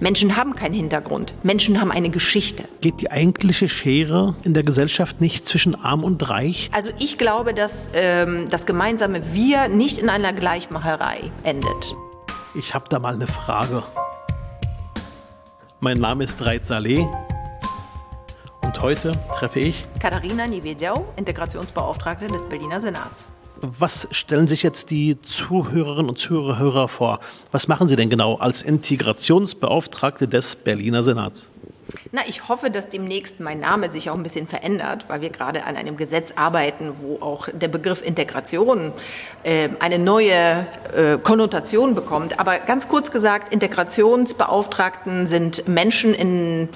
Menschen haben keinen Hintergrund. Menschen haben eine Geschichte. Geht die eigentliche Schere in der Gesellschaft nicht zwischen arm und reich? Also ich glaube, dass ähm, das gemeinsame Wir nicht in einer Gleichmacherei endet. Ich habe da mal eine Frage. Mein Name ist Reit Saleh und heute treffe ich Katharina Niewiedział, Integrationsbeauftragte des Berliner Senats. Was stellen sich jetzt die Zuhörerinnen und Zuhörer vor? Was machen Sie denn genau als Integrationsbeauftragte des Berliner Senats? Na, ich hoffe, dass demnächst mein Name sich auch ein bisschen verändert, weil wir gerade an einem Gesetz arbeiten, wo auch der Begriff Integration äh, eine neue äh, Konnotation bekommt. Aber ganz kurz gesagt, Integrationsbeauftragten sind Menschen in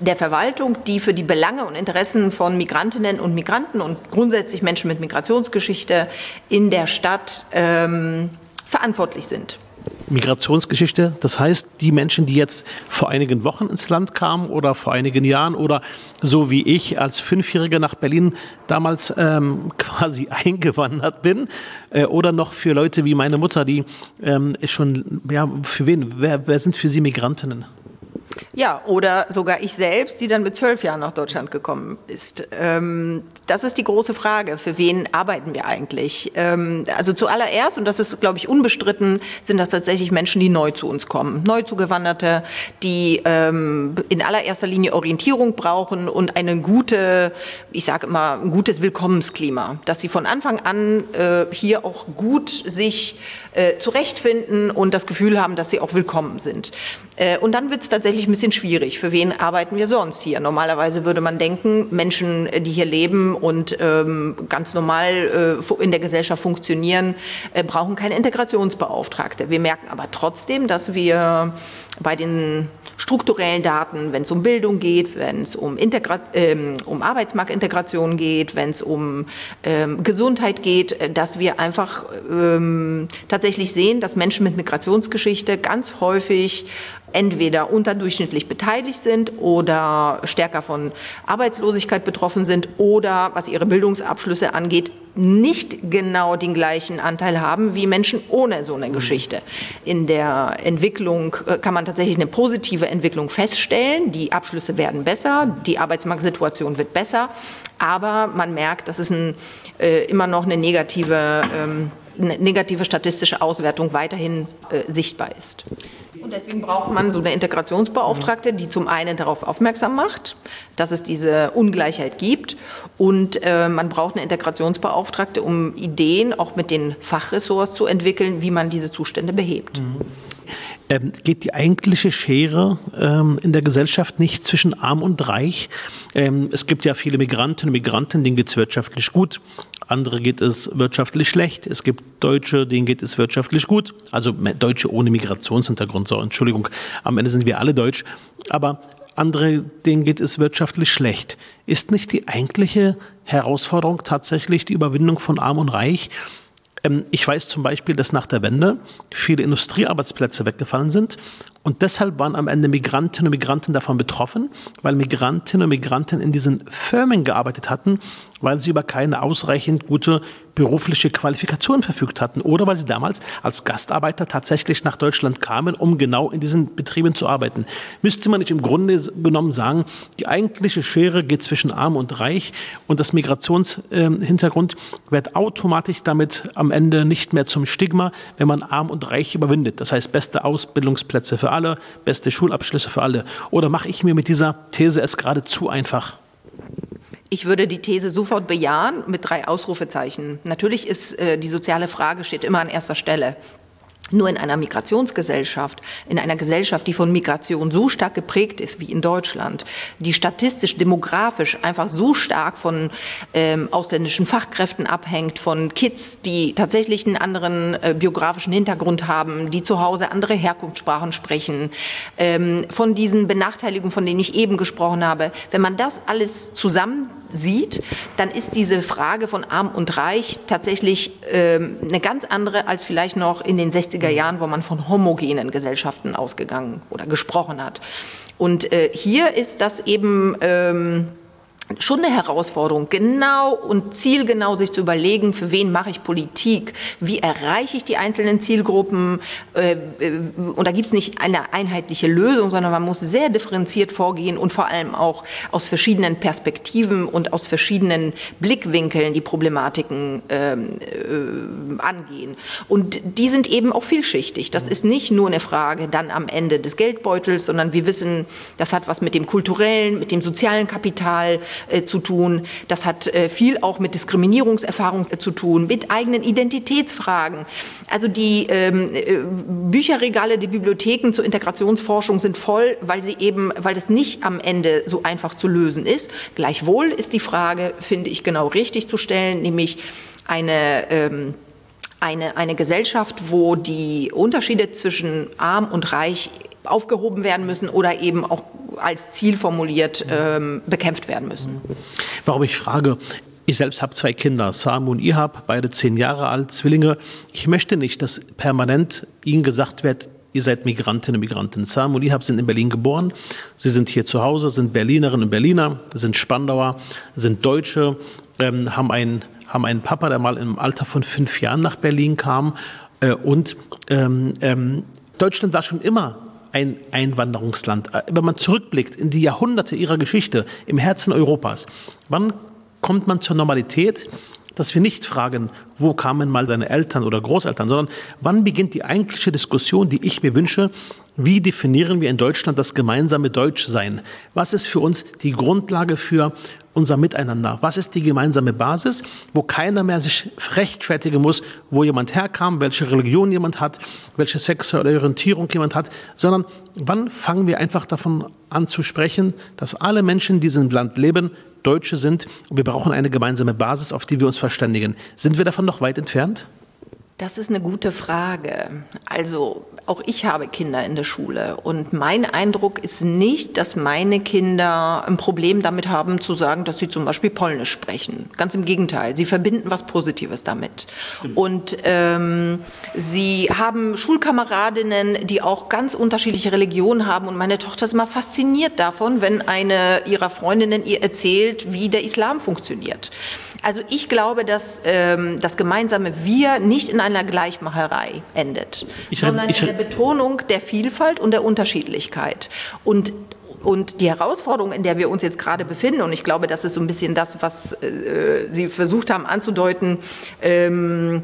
der Verwaltung, die für die Belange und Interessen von Migrantinnen und Migranten und grundsätzlich Menschen mit Migrationsgeschichte in der Stadt ähm, verantwortlich sind. Migrationsgeschichte, das heißt, die Menschen, die jetzt vor einigen Wochen ins Land kamen oder vor einigen Jahren oder so wie ich als Fünfjähriger nach Berlin damals ähm, quasi eingewandert bin äh, oder noch für Leute wie meine Mutter, die ähm, schon, ja, für wen, wer, wer sind für Sie Migrantinnen? Ja, oder sogar ich selbst, die dann mit zwölf Jahren nach Deutschland gekommen ist. Ähm, das ist die große Frage. Für wen arbeiten wir eigentlich? Ähm, also zuallererst, und das ist, glaube ich, unbestritten, sind das tatsächlich Menschen, die neu zu uns kommen. Neu zugewanderte, die ähm, in allererster Linie Orientierung brauchen und eine gute, ich sage immer, ein gutes Willkommensklima. Dass sie von Anfang an äh, hier auch gut sich äh, zurechtfinden und das Gefühl haben, dass sie auch willkommen sind. Äh, und dann wird es tatsächlich ein bisschen schwierig. Für wen arbeiten wir sonst hier? Normalerweise würde man denken, Menschen, die hier leben und ähm, ganz normal äh, in der Gesellschaft funktionieren, äh, brauchen keine Integrationsbeauftragte. Wir merken aber trotzdem, dass wir bei den strukturellen Daten, wenn es um Bildung geht, wenn es um, ähm, um Arbeitsmarktintegration geht, wenn es um ähm, Gesundheit geht, äh, dass wir einfach ähm, tatsächlich sehen, dass Menschen mit Migrationsgeschichte ganz häufig entweder unterdurchschnittlich beteiligt sind oder stärker von Arbeitslosigkeit betroffen sind oder, was ihre Bildungsabschlüsse angeht, nicht genau den gleichen Anteil haben wie Menschen ohne so eine Geschichte. In der Entwicklung äh, kann man tatsächlich eine positive Entwicklung feststellen. Die Abschlüsse werden besser, die Arbeitsmarktsituation wird besser, aber man merkt, dass es ein, äh, immer noch eine negative, ähm, negative statistische Auswertung weiterhin äh, sichtbar ist. Und deswegen braucht man so eine Integrationsbeauftragte, die zum einen darauf aufmerksam macht, dass es diese Ungleichheit gibt. Und äh, man braucht eine Integrationsbeauftragte, um Ideen auch mit den Fachressorts zu entwickeln, wie man diese Zustände behebt. Mhm. Ähm, geht die eigentliche Schere ähm, in der Gesellschaft nicht zwischen arm und reich? Ähm, es gibt ja viele Migrantinnen und Migranten, denen geht es wirtschaftlich gut, andere geht es wirtschaftlich schlecht. Es gibt Deutsche, denen geht es wirtschaftlich gut. Also Deutsche ohne Migrationshintergrund, so Entschuldigung, am Ende sind wir alle deutsch. Aber andere, denen geht es wirtschaftlich schlecht. Ist nicht die eigentliche Herausforderung tatsächlich die Überwindung von Arm und Reich? Ähm, ich weiß zum Beispiel, dass nach der Wende viele Industriearbeitsplätze weggefallen sind und deshalb waren am Ende Migrantinnen und Migranten davon betroffen, weil Migrantinnen und Migranten in diesen Firmen gearbeitet hatten, weil sie über keine ausreichend gute berufliche Qualifikation verfügt hatten oder weil sie damals als Gastarbeiter tatsächlich nach Deutschland kamen, um genau in diesen Betrieben zu arbeiten. Müsste man nicht im Grunde genommen sagen, die eigentliche Schere geht zwischen arm und reich und das Migrationshintergrund äh, wird automatisch damit am Ende nicht mehr zum Stigma, wenn man arm und reich überwindet. Das heißt, beste Ausbildungsplätze für alle, beste Schulabschlüsse für alle. Oder mache ich mir mit dieser These es gerade zu einfach? Ich würde die These sofort bejahen mit drei Ausrufezeichen. Natürlich ist äh, die soziale Frage steht immer an erster Stelle. Nur in einer Migrationsgesellschaft, in einer Gesellschaft, die von Migration so stark geprägt ist wie in Deutschland, die statistisch, demografisch einfach so stark von ähm, ausländischen Fachkräften abhängt, von Kids, die tatsächlich einen anderen äh, biografischen Hintergrund haben, die zu Hause andere Herkunftssprachen sprechen, ähm, von diesen Benachteiligungen, von denen ich eben gesprochen habe. Wenn man das alles zusammen sieht, dann ist diese Frage von arm und reich tatsächlich ähm, eine ganz andere als vielleicht noch in den 60er Jahren, wo man von homogenen Gesellschaften ausgegangen oder gesprochen hat. Und äh, hier ist das eben ähm, schon eine Herausforderung, genau und zielgenau sich zu überlegen, für wen mache ich Politik, wie erreiche ich die einzelnen Zielgruppen. Äh, äh, und da gibt es nicht eine einheitliche Lösung, sondern man muss sehr differenziert vorgehen und vor allem auch aus verschiedenen Perspektiven und aus verschiedenen Blickwinkeln die Problematiken ähm, äh, angehen. Und die sind eben auch vielschichtig. Das ist nicht nur eine Frage dann am Ende des Geldbeutels, sondern wir wissen, das hat was mit dem kulturellen, mit dem sozialen Kapital, zu tun. Das hat äh, viel auch mit Diskriminierungserfahrung äh, zu tun, mit eigenen Identitätsfragen. Also die ähm, äh, Bücherregale, die Bibliotheken zur Integrationsforschung sind voll, weil sie eben, weil das nicht am Ende so einfach zu lösen ist. Gleichwohl ist die Frage, finde ich, genau richtig zu stellen, nämlich eine ähm, eine, eine Gesellschaft, wo die Unterschiede zwischen arm und reich aufgehoben werden müssen oder eben auch als Ziel formuliert ähm, bekämpft werden müssen. Warum ich frage, ich selbst habe zwei Kinder, Samu und Ihab, beide zehn Jahre alt, Zwillinge. Ich möchte nicht, dass permanent ihnen gesagt wird, ihr seid Migrantinnen und Migranten. Samu und Ihab sind in Berlin geboren. Sie sind hier zu Hause, sind Berlinerinnen und Berliner, sind Spandauer, sind Deutsche, ähm, haben, einen, haben einen Papa, der mal im Alter von fünf Jahren nach Berlin kam. Äh, und ähm, ähm, Deutschland war schon immer ein Einwanderungsland. Äh, wenn man zurückblickt in die Jahrhunderte ihrer Geschichte im Herzen Europas, wann kommt man zur Normalität, dass wir nicht fragen, wo kamen mal deine Eltern oder Großeltern, sondern wann beginnt die eigentliche Diskussion, die ich mir wünsche, wie definieren wir in Deutschland das gemeinsame Deutschsein? Was ist für uns die Grundlage für unser Miteinander? Was ist die gemeinsame Basis, wo keiner mehr sich rechtfertigen muss, wo jemand herkam, welche Religion jemand hat, welche sexuelle Orientierung jemand hat, sondern wann fangen wir einfach davon an zu sprechen, dass alle Menschen in diesem Land leben, Deutsche sind und wir brauchen eine gemeinsame Basis, auf die wir uns verständigen. Sind wir davon noch weit entfernt? Das ist eine gute Frage. Also auch ich habe Kinder in der Schule und mein Eindruck ist nicht, dass meine Kinder ein Problem damit haben zu sagen, dass sie zum Beispiel Polnisch sprechen. Ganz im Gegenteil, sie verbinden was Positives damit. Stimmt. Und ähm, sie haben Schulkameradinnen, die auch ganz unterschiedliche Religionen haben und meine Tochter ist immer fasziniert davon, wenn eine ihrer Freundinnen ihr erzählt, wie der Islam funktioniert. Also ich glaube, dass ähm, das gemeinsame Wir nicht in einer Gleichmacherei endet, ich, sondern in der Betonung der Vielfalt und der Unterschiedlichkeit. Und und die Herausforderung, in der wir uns jetzt gerade befinden, und ich glaube, das ist so ein bisschen das, was äh, Sie versucht haben anzudeuten, ähm,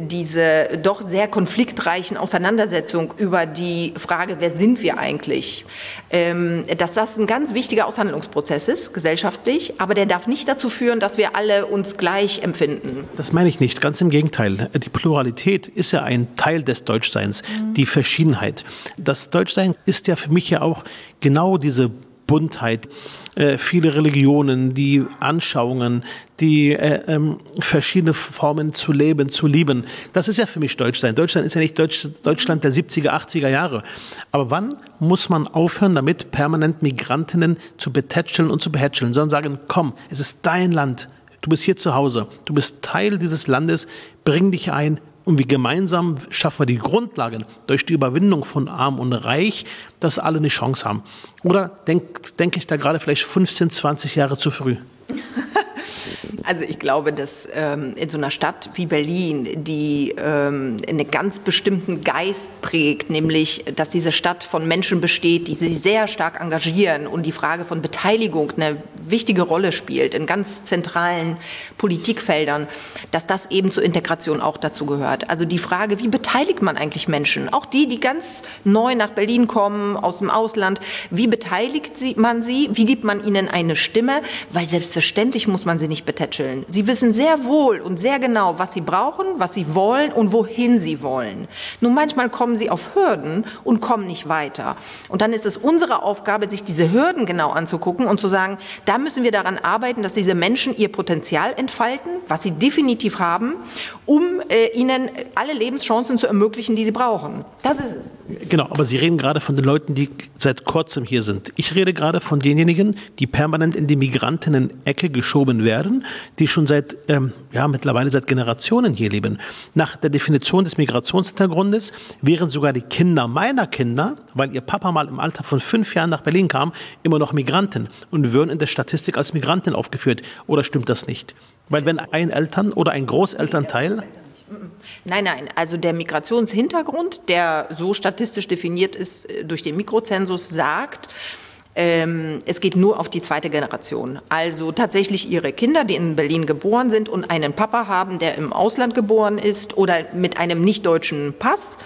diese doch sehr konfliktreichen Auseinandersetzungen über die Frage, wer sind wir eigentlich, ähm, dass das ein ganz wichtiger Aushandlungsprozess ist, gesellschaftlich, aber der darf nicht dazu führen, dass wir alle uns gleich empfinden. Das meine ich nicht, ganz im Gegenteil. Die Pluralität ist ja ein Teil des Deutschseins, mhm. die Verschiedenheit. Das Deutschsein ist ja für mich ja auch genau diese Buntheit, äh, viele Religionen, die Anschauungen, die äh, ähm, verschiedene Formen zu leben, zu lieben. Das ist ja für mich Deutschland. Deutschland ist ja nicht Deutsch, Deutschland der 70er, 80er Jahre. Aber wann muss man aufhören, damit permanent Migrantinnen zu betätscheln und zu behätscheln, sondern sagen, komm, es ist dein Land. Du bist hier zu Hause. Du bist Teil dieses Landes. Bring dich ein, und wie gemeinsam schaffen wir die Grundlagen durch die Überwindung von Arm und Reich, dass alle eine Chance haben. Oder denke denk ich da gerade vielleicht 15, 20 Jahre zu früh? Also ich glaube, dass ähm, in so einer Stadt wie Berlin, die ähm, einen ganz bestimmten Geist prägt, nämlich, dass diese Stadt von Menschen besteht, die sich sehr stark engagieren und die Frage von Beteiligung eine wichtige Rolle spielt in ganz zentralen Politikfeldern, dass das eben zur Integration auch dazu gehört. Also die Frage, wie beteiligt man eigentlich Menschen, auch die, die ganz neu nach Berlin kommen, aus dem Ausland, wie beteiligt man sie, wie gibt man ihnen eine Stimme, weil selbstverständlich muss man sie nicht betätscheln. Sie wissen sehr wohl und sehr genau, was sie brauchen, was sie wollen und wohin sie wollen. Nur manchmal kommen sie auf Hürden und kommen nicht weiter. Und dann ist es unsere Aufgabe, sich diese Hürden genau anzugucken und zu sagen, da müssen wir daran arbeiten, dass diese Menschen ihr Potenzial entfalten, was sie definitiv haben, um äh, ihnen alle Lebenschancen zu ermöglichen, die sie brauchen. Das ist es. Genau, aber Sie reden gerade von den Leuten, die seit kurzem hier sind. Ich rede gerade von denjenigen, die permanent in die Migrantinnen-Ecke geschoben werden Die schon seit, ähm, ja, mittlerweile seit Generationen hier leben. Nach der Definition des Migrationshintergrundes wären sogar die Kinder meiner Kinder, weil ihr Papa mal im Alter von fünf Jahren nach Berlin kam, immer noch Migranten und würden in der Statistik als Migranten aufgeführt. Oder stimmt das nicht? Weil wenn ein Eltern oder ein Großelternteil Nein, nein, also der Migrationshintergrund, der so statistisch definiert ist äh, durch den Mikrozensus, sagt, ähm, es geht nur auf die zweite Generation. Also tatsächlich ihre Kinder, die in Berlin geboren sind und einen Papa haben, der im Ausland geboren ist oder mit einem nicht deutschen Pass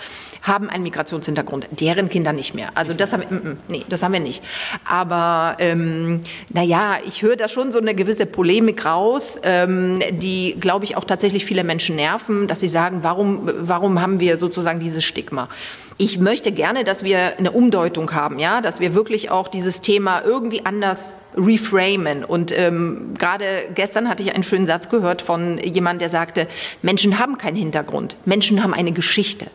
haben einen Migrationshintergrund, deren Kinder nicht mehr. Also das haben nee, das haben wir nicht. Aber ähm, naja, ich höre da schon so eine gewisse Polemik raus, ähm, die, glaube ich, auch tatsächlich viele Menschen nerven, dass sie sagen, warum, warum haben wir sozusagen dieses Stigma? Ich möchte gerne, dass wir eine Umdeutung haben, ja, dass wir wirklich auch dieses Thema irgendwie anders reframen. Und ähm, gerade gestern hatte ich einen schönen Satz gehört von jemandem, der sagte, Menschen haben keinen Hintergrund, Menschen haben eine Geschichte.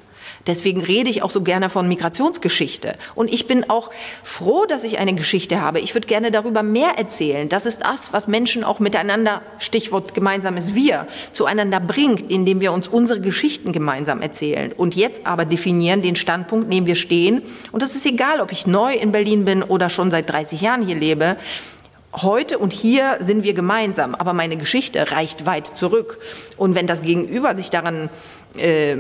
Deswegen rede ich auch so gerne von Migrationsgeschichte. Und ich bin auch froh, dass ich eine Geschichte habe. Ich würde gerne darüber mehr erzählen. Das ist das, was Menschen auch miteinander, Stichwort gemeinsames Wir, zueinander bringt, indem wir uns unsere Geschichten gemeinsam erzählen. Und jetzt aber definieren den Standpunkt, in dem wir stehen. Und das ist egal, ob ich neu in Berlin bin oder schon seit 30 Jahren hier lebe. Heute und hier sind wir gemeinsam, aber meine Geschichte reicht weit zurück. Und wenn das Gegenüber sich daran äh,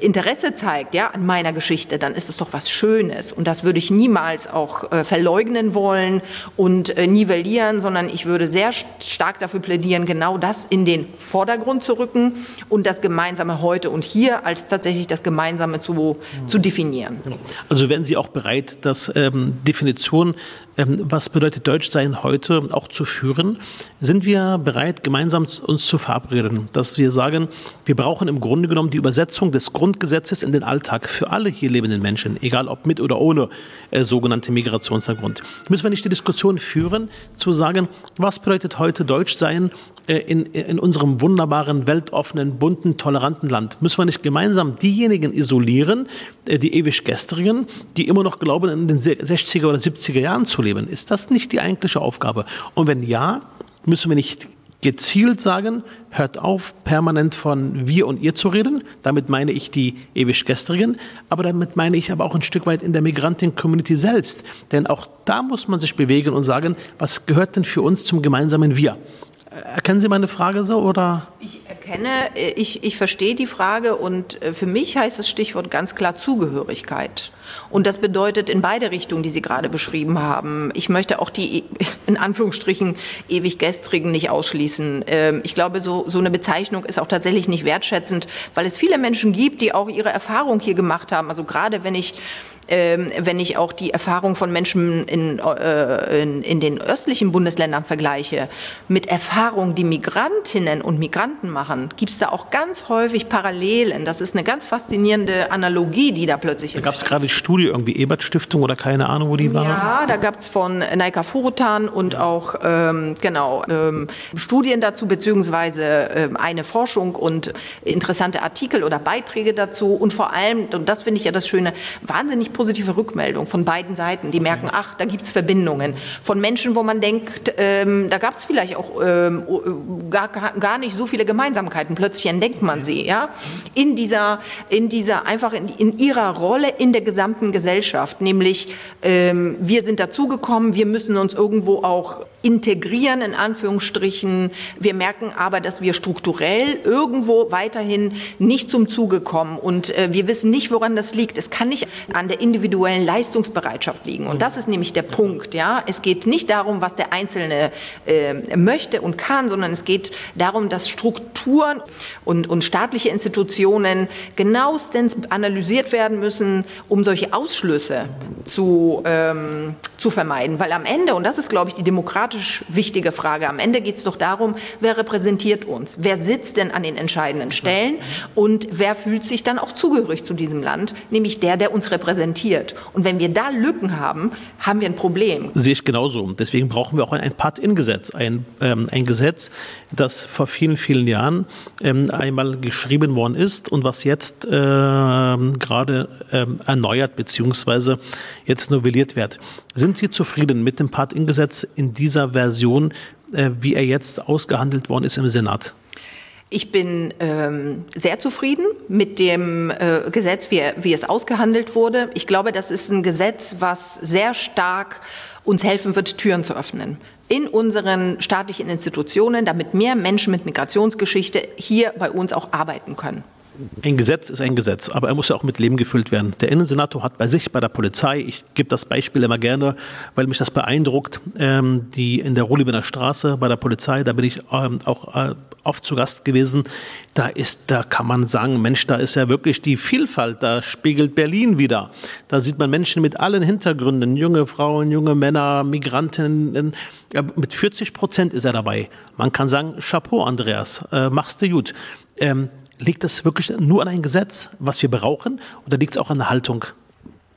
Interesse zeigt ja, an meiner Geschichte, dann ist es doch was Schönes. Und das würde ich niemals auch äh, verleugnen wollen und äh, nivellieren, sondern ich würde sehr stark dafür plädieren, genau das in den Vordergrund zu rücken und das Gemeinsame heute und hier als tatsächlich das Gemeinsame zu, zu definieren. Genau. Also wären Sie auch bereit, das ähm, Definition ähm, was bedeutet Deutschsein heute auch zu führen? Sind wir bereit, gemeinsam uns zu verabreden, dass wir sagen, wir brauchen im Grunde genommen die Übersetzung des Grundgesetzes in den Alltag für alle hier lebenden Menschen, egal ob mit oder ohne äh, sogenannte Migrationshintergrund. Müssen wir nicht die Diskussion führen, zu sagen, was bedeutet heute Deutschsein äh, in, in unserem wunderbaren, weltoffenen, bunten, toleranten Land? Müssen wir nicht gemeinsam diejenigen isolieren, äh, die ewig Gestrigen, die immer noch glauben, in den 60er oder 70er Jahren zu leben? Ist das nicht die eigentliche Aufgabe? Und wenn ja, müssen wir nicht gezielt sagen, hört auf, permanent von wir und ihr zu reden. Damit meine ich die ewig Gestrigen, aber damit meine ich aber auch ein Stück weit in der Migrantin-Community selbst. Denn auch da muss man sich bewegen und sagen, was gehört denn für uns zum gemeinsamen Wir? Erkennen Sie meine Frage so oder? Ich erkenne, äh, ich, ich verstehe die Frage und äh, für mich heißt das Stichwort ganz klar Zugehörigkeit. Und das bedeutet in beide Richtungen, die Sie gerade beschrieben haben. Ich möchte auch die in Anführungsstrichen ewig gestrigen nicht ausschließen. Ähm, ich glaube, so, so eine Bezeichnung ist auch tatsächlich nicht wertschätzend, weil es viele Menschen gibt, die auch ihre Erfahrung hier gemacht haben. Also gerade wenn ich ähm, wenn ich auch die Erfahrung von Menschen in, äh, in, in, den östlichen Bundesländern vergleiche, mit Erfahrungen, die Migrantinnen und Migranten machen, gibt es da auch ganz häufig Parallelen. Das ist eine ganz faszinierende Analogie, die da plötzlich Da gab es gerade Studie, irgendwie Ebert-Stiftung oder keine Ahnung, wo die war. Ja, da gab es von Naika Furutan und auch ähm, genau ähm, Studien dazu, beziehungsweise ähm, eine Forschung und interessante Artikel oder Beiträge dazu und vor allem, und das finde ich ja das Schöne, wahnsinnig positive Rückmeldung von beiden Seiten. Die merken, ach, da gibt es Verbindungen. Von Menschen, wo man denkt, ähm, da gab es vielleicht auch ähm, gar, gar nicht so viele Gemeinsamkeiten. Plötzlich entdeckt man sie, ja, in dieser, in dieser einfach in, in ihrer Rolle in der gesamten Gesellschaft. Nämlich, ähm, wir sind dazugekommen, wir müssen uns irgendwo auch integrieren, in Anführungsstrichen. Wir merken aber, dass wir strukturell irgendwo weiterhin nicht zum Zuge kommen. Und äh, wir wissen nicht, woran das liegt. Es kann nicht an der individuellen Leistungsbereitschaft liegen. Und das ist nämlich der Punkt. Ja? Es geht nicht darum, was der Einzelne äh, möchte und kann, sondern es geht darum, dass Strukturen und, und staatliche Institutionen genauestens analysiert werden müssen, um solche Ausschlüsse zu, ähm, zu vermeiden. Weil am Ende, und das ist, glaube ich, die demokratisch wichtige Frage, am Ende geht es doch darum, wer repräsentiert uns? Wer sitzt denn an den entscheidenden Stellen? Und wer fühlt sich dann auch zugehörig zu diesem Land? Nämlich der, der uns repräsentiert. Und wenn wir da Lücken haben, haben wir ein Problem. Sehe ich genauso. Deswegen brauchen wir auch ein Part-in-Gesetz. Ein, ähm, ein Gesetz, das vor vielen, vielen Jahren ähm, einmal geschrieben worden ist und was jetzt äh, gerade ähm, erneuert bzw. jetzt novelliert wird. Sind Sie zufrieden mit dem Part-in-Gesetz in dieser dieser Version, äh, wie er jetzt ausgehandelt worden ist im Senat? Ich bin ähm, sehr zufrieden mit dem äh, Gesetz, wie, wie, es ausgehandelt wurde. Ich glaube, das ist ein Gesetz, was sehr stark uns helfen wird, Türen zu öffnen in unseren staatlichen Institutionen, damit mehr Menschen mit Migrationsgeschichte hier bei uns auch arbeiten können. Ein Gesetz ist ein Gesetz, aber er muss ja auch mit Leben gefüllt werden. Der Innensenator hat bei sich, bei der Polizei, ich gebe das Beispiel immer gerne, weil mich das beeindruckt, ähm, die in der Ruhlibiner Straße bei der Polizei, da bin ich ähm, auch äh, oft zu Gast gewesen, da ist, da kann man sagen, Mensch, da ist ja wirklich die Vielfalt, da spiegelt Berlin wieder. Da sieht man Menschen mit allen Hintergründen, junge Frauen, junge Männer, Migranten, ja, mit 40 Prozent ist er dabei. Man kann sagen, Chapeau, Andreas, äh, machst du gut. Ähm, liegt das wirklich nur an einem Gesetz, was wir brauchen, oder liegt es auch an der Haltung?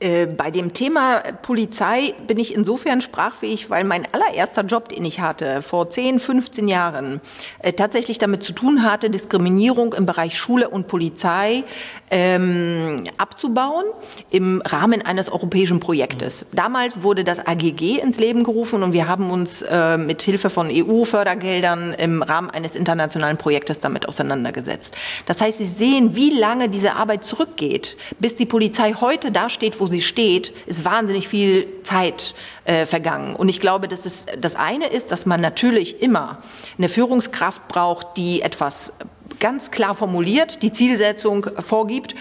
Äh, bei dem Thema Polizei bin ich insofern sprachfähig, weil mein allererster Job, den ich hatte, vor 10, 15 Jahren, äh, tatsächlich damit zu tun hatte, Diskriminierung im Bereich Schule und Polizei ähm, abzubauen im Rahmen eines europäischen Projektes. Damals wurde das AGG ins Leben gerufen und wir haben uns äh, mit Hilfe von EU-Fördergeldern im Rahmen eines internationalen Projektes damit auseinandergesetzt. Das heißt, Sie sehen, wie lange diese Arbeit zurückgeht, bis die Polizei heute dasteht, wo wo sie steht, ist wahnsinnig viel Zeit äh, vergangen. Und ich glaube, dass es das eine ist, dass man natürlich immer eine Führungskraft braucht, die etwas ganz klar formuliert, die Zielsetzung vorgibt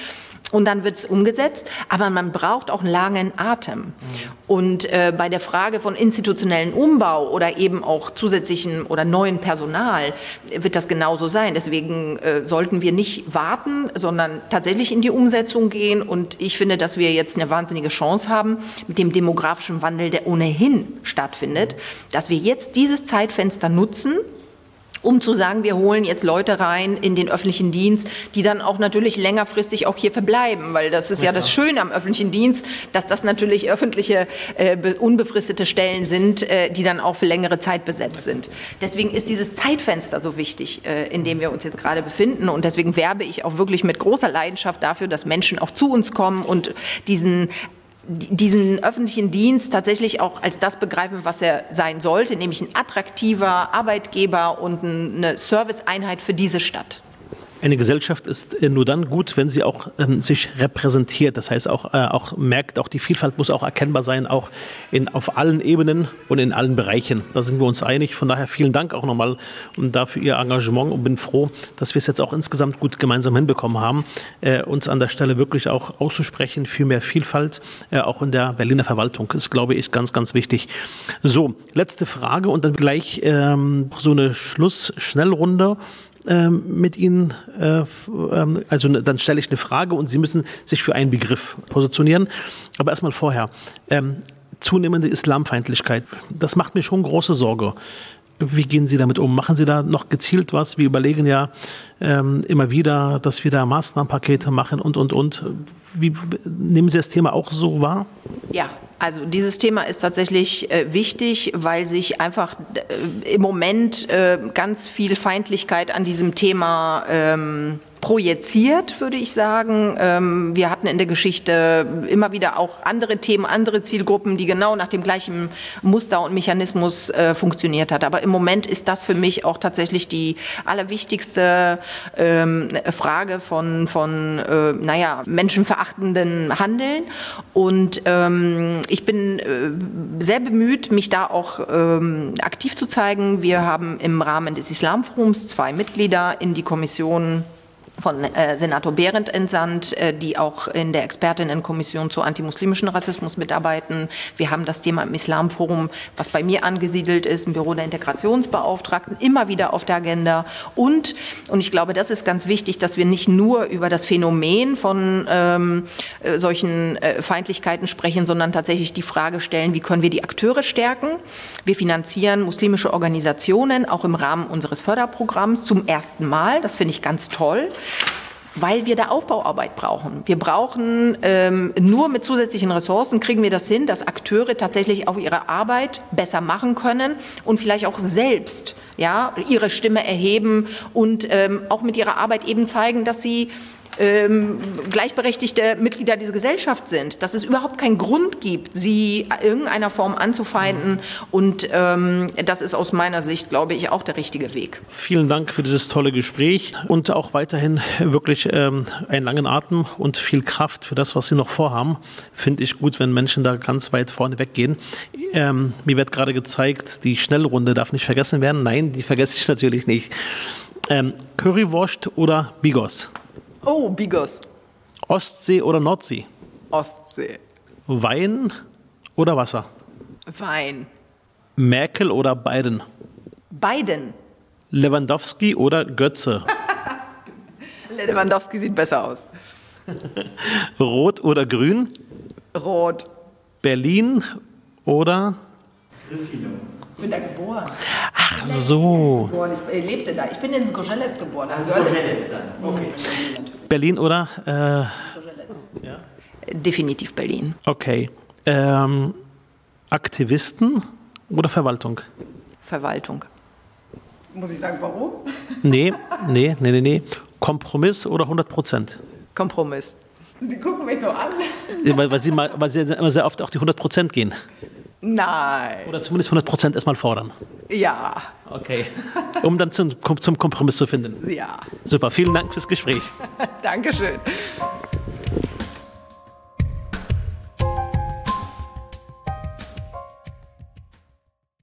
und dann wird es umgesetzt. Aber man braucht auch einen langen Atem. Und äh, bei der Frage von institutionellen Umbau oder eben auch zusätzlichen oder neuen Personal wird das genauso sein. Deswegen äh, sollten wir nicht warten, sondern tatsächlich in die Umsetzung gehen. Und ich finde, dass wir jetzt eine wahnsinnige Chance haben mit dem demografischen Wandel, der ohnehin stattfindet, dass wir jetzt dieses Zeitfenster nutzen, um zu sagen, wir holen jetzt Leute rein in den öffentlichen Dienst, die dann auch natürlich längerfristig auch hier verbleiben, weil das ist ja, ja das Schöne am öffentlichen Dienst, dass das natürlich öffentliche äh, unbefristete Stellen sind, äh, die dann auch für längere Zeit besetzt sind. Deswegen ist dieses Zeitfenster so wichtig, äh, in dem wir uns jetzt gerade befinden und deswegen werbe ich auch wirklich mit großer Leidenschaft dafür, dass Menschen auch zu uns kommen und diesen diesen öffentlichen Dienst tatsächlich auch als das begreifen, was er sein sollte, nämlich ein attraktiver Arbeitgeber und eine Serviceeinheit für diese Stadt. Eine Gesellschaft ist äh, nur dann gut, wenn sie auch ähm, sich repräsentiert. Das heißt, auch, äh, auch merkt, auch die Vielfalt muss auch erkennbar sein, auch in, auf allen Ebenen und in allen Bereichen. Da sind wir uns einig. Von daher vielen Dank auch nochmal dafür Ihr Engagement und bin froh, dass wir es jetzt auch insgesamt gut gemeinsam hinbekommen haben, äh, uns an der Stelle wirklich auch auszusprechen für mehr Vielfalt, äh, auch in der Berliner Verwaltung. Ist, glaube ich, ganz, ganz wichtig. So, letzte Frage und dann gleich ähm, so eine Schlussschnellrunde ähm, mit Ihnen, äh, ähm, also ne, dann stelle ich eine Frage und Sie müssen sich für einen Begriff positionieren. Aber erstmal vorher. Ähm, zunehmende Islamfeindlichkeit, das macht mir schon große Sorge. Wie gehen Sie damit um? Machen Sie da noch gezielt was? Wir überlegen ja ähm, immer wieder, dass wir da Maßnahmenpakete machen und, und, und. Wie, nehmen Sie das Thema auch so wahr? Ja, also dieses Thema ist tatsächlich äh, wichtig, weil sich einfach äh, im Moment äh, ganz viel Feindlichkeit an diesem Thema ähm, projiziert, würde ich sagen. Ähm, wir hatten in der Geschichte immer wieder auch andere Themen, andere Zielgruppen, die genau nach dem gleichen Muster und Mechanismus äh, funktioniert hat. Aber im Moment ist das für mich auch tatsächlich die allerwichtigste ähm, Frage von, von äh, naja, menschenverachtenden Handeln. Und ähm, ich bin äh, sehr bemüht, mich da auch aktiv zu zeigen. Wir haben im Rahmen des Islamforums zwei Mitglieder in die Kommission von äh, Senator Behrendt entsandt, äh, die auch in der Expertinnenkommission zu antimuslimischen Rassismus mitarbeiten. Wir haben das Thema im Islamforum, was bei mir angesiedelt ist, im Büro der Integrationsbeauftragten, immer wieder auf der Agenda. Und, und ich glaube, das ist ganz wichtig, dass wir nicht nur über das Phänomen von ähm, äh, solchen äh, Feindlichkeiten sprechen, sondern tatsächlich die Frage stellen, wie können wir die Akteure stärken. Wir finanzieren muslimische Organisationen auch im Rahmen unseres Förderprogramms zum ersten Mal. Das finde ich ganz toll weil wir da Aufbauarbeit brauchen. Wir brauchen ähm, nur mit zusätzlichen Ressourcen kriegen wir das hin, dass Akteure tatsächlich auch ihre Arbeit besser machen können und vielleicht auch selbst ja ihre Stimme erheben und ähm, auch mit ihrer Arbeit eben zeigen, dass sie ähm, gleichberechtigte Mitglieder dieser Gesellschaft sind, dass es überhaupt keinen Grund gibt, sie in irgendeiner Form anzufeinden. Und ähm, das ist aus meiner Sicht, glaube ich, auch der richtige Weg. Vielen Dank für dieses tolle Gespräch und auch weiterhin wirklich ähm, einen langen Atem und viel Kraft für das, was Sie noch vorhaben. Finde ich gut, wenn Menschen da ganz weit vorne weggehen. Ähm, mir wird gerade gezeigt, die Schnellrunde darf nicht vergessen werden. Nein, die vergesse ich natürlich nicht. Ähm, Currywurst oder Bigos? Oh, Bigos. Ostsee oder Nordsee? Ostsee. Wein oder Wasser? Wein. Merkel oder Biden? Biden. Lewandowski oder Götze? Lewandowski sieht besser aus. Rot oder Grün? Rot. Berlin oder? Ich bin da geboren. Ach so. Ich lebte da. Ich bin in Skoschelitz geboren. Also Okay. Berlin oder? Äh, ja. Definitiv Berlin. Okay. Ähm, Aktivisten oder Verwaltung? Verwaltung. Muss ich sagen, warum? Nee, nee, nee, nee, nee. Kompromiss oder 100 Prozent? Kompromiss. Sie gucken mich so an. Weil, weil, Sie, mal, weil Sie immer sehr oft auch die 100 Prozent gehen. Nein. Oder zumindest 100 Prozent erstmal fordern. Ja. Okay. Um dann zum, zum Kompromiss zu finden. Ja. Super. Vielen Dank fürs Gespräch. Dankeschön.